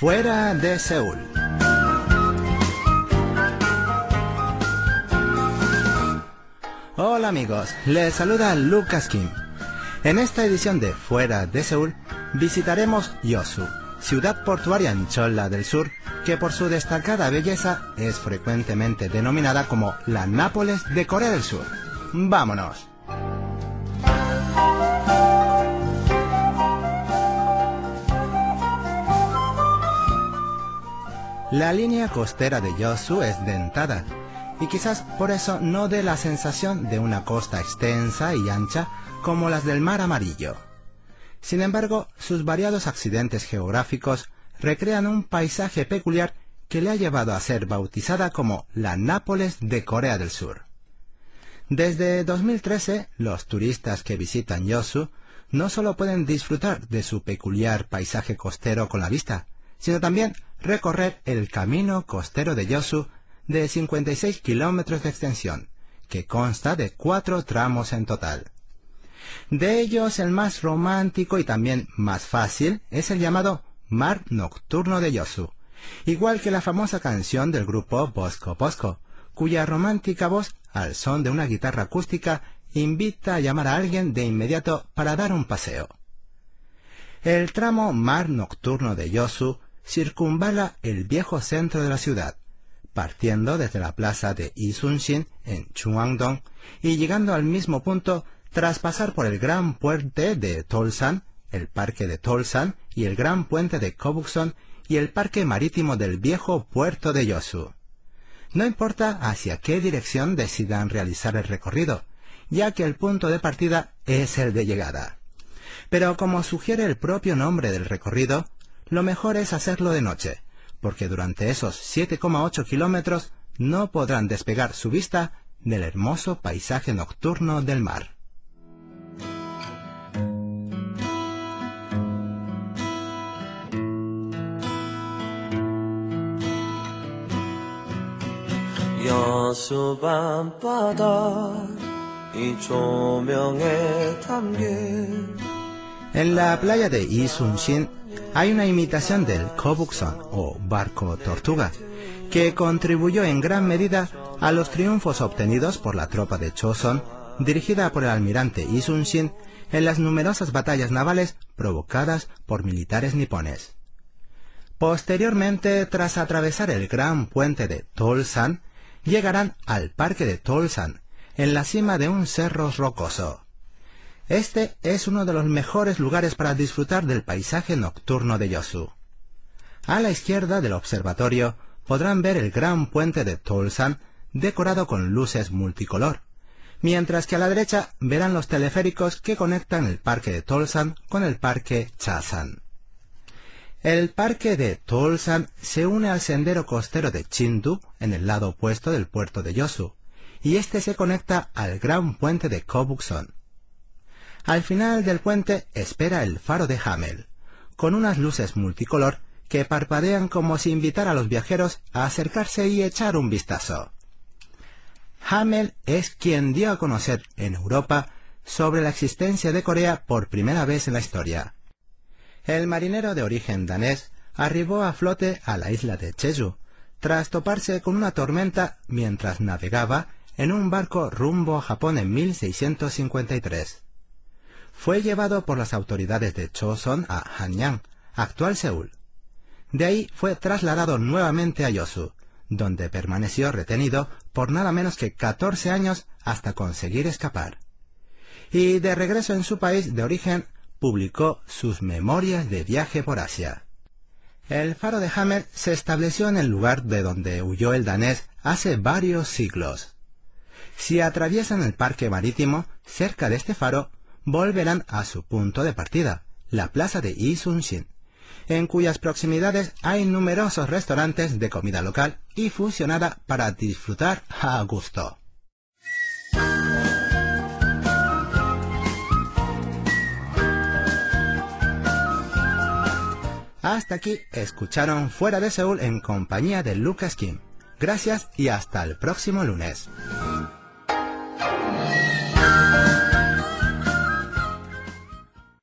Fuera de Seúl. Hola amigos, les saluda Lucas Kim. En esta edición de Fuera de Seúl visitaremos Yosu, ciudad portuaria en Cholla del Sur, que por su destacada belleza es frecuentemente denominada como la Nápoles de Corea del Sur. ¡Vámonos! La línea costera de Yosu es dentada, y quizás por eso no dé la sensación de una costa extensa y ancha como las del Mar Amarillo. Sin embargo, sus variados accidentes geográficos recrean un paisaje peculiar que le ha llevado a ser bautizada como la Nápoles de Corea del Sur. Desde 2013, los turistas que visitan Yosu no solo pueden disfrutar de su peculiar paisaje costero con la vista, sino también recorrer el camino costero de Yosu de 56 kilómetros de extensión, que consta de cuatro tramos en total. De ellos, el más romántico y también más fácil es el llamado Mar Nocturno de Yosu, igual que la famosa canción del grupo Bosco Bosco, cuya romántica voz, al son de una guitarra acústica, invita a llamar a alguien de inmediato para dar un paseo. El tramo Mar Nocturno de Yosu circunvala el viejo centro de la ciudad, partiendo desde la plaza de Isunshin en Chungwangdong y llegando al mismo punto tras pasar por el gran puente de Tolsan, el parque de Tolsan y el gran puente de Kobukson y el parque marítimo del viejo puerto de Yosu. No importa hacia qué dirección decidan realizar el recorrido, ya que el punto de partida es el de llegada. Pero como sugiere el propio nombre del recorrido, lo mejor es hacerlo de noche, porque durante esos 7,8 kilómetros no podrán despegar su vista del hermoso paisaje nocturno del mar. En la playa de Isunshin hay una imitación del Kobukson o barco tortuga, que contribuyó en gran medida a los triunfos obtenidos por la tropa de Choson, dirigida por el almirante Isunshin en las numerosas batallas navales provocadas por militares nipones. Posteriormente, tras atravesar el gran puente de Tolsan, llegarán al parque de Tolsan, en la cima de un cerro rocoso. Este es uno de los mejores lugares para disfrutar del paisaje nocturno de Yosu. A la izquierda del observatorio podrán ver el gran puente de Tolsan decorado con luces multicolor, mientras que a la derecha verán los teleféricos que conectan el parque de Tolsan con el parque Chasan. El parque de Tolsan se une al sendero costero de Chindu en el lado opuesto del puerto de Yosu, y este se conecta al gran puente de Kobukson. Al final del puente espera el faro de Hamel, con unas luces multicolor que parpadean como si invitara a los viajeros a acercarse y echar un vistazo. Hamel es quien dio a conocer en Europa sobre la existencia de Corea por primera vez en la historia el marinero de origen danés arribó a flote a la isla de Jeju, tras toparse con una tormenta mientras navegaba en un barco rumbo a Japón en 1653. Fue llevado por las autoridades de Choson a Hanyang, actual Seúl. De ahí fue trasladado nuevamente a Yosu, donde permaneció retenido por nada menos que 14 años hasta conseguir escapar. Y de regreso en su país de origen publicó sus memorias de viaje por Asia. El faro de Hammer se estableció en el lugar de donde huyó el danés hace varios siglos. Si atraviesan el parque marítimo, cerca de este faro, volverán a su punto de partida, la plaza de Isunshin, en cuyas proximidades hay numerosos restaurantes de comida local y fusionada para disfrutar a gusto. Hasta aquí escucharon Fuera de Seúl en compañía de Lucas Kim. Gracias y hasta el próximo lunes.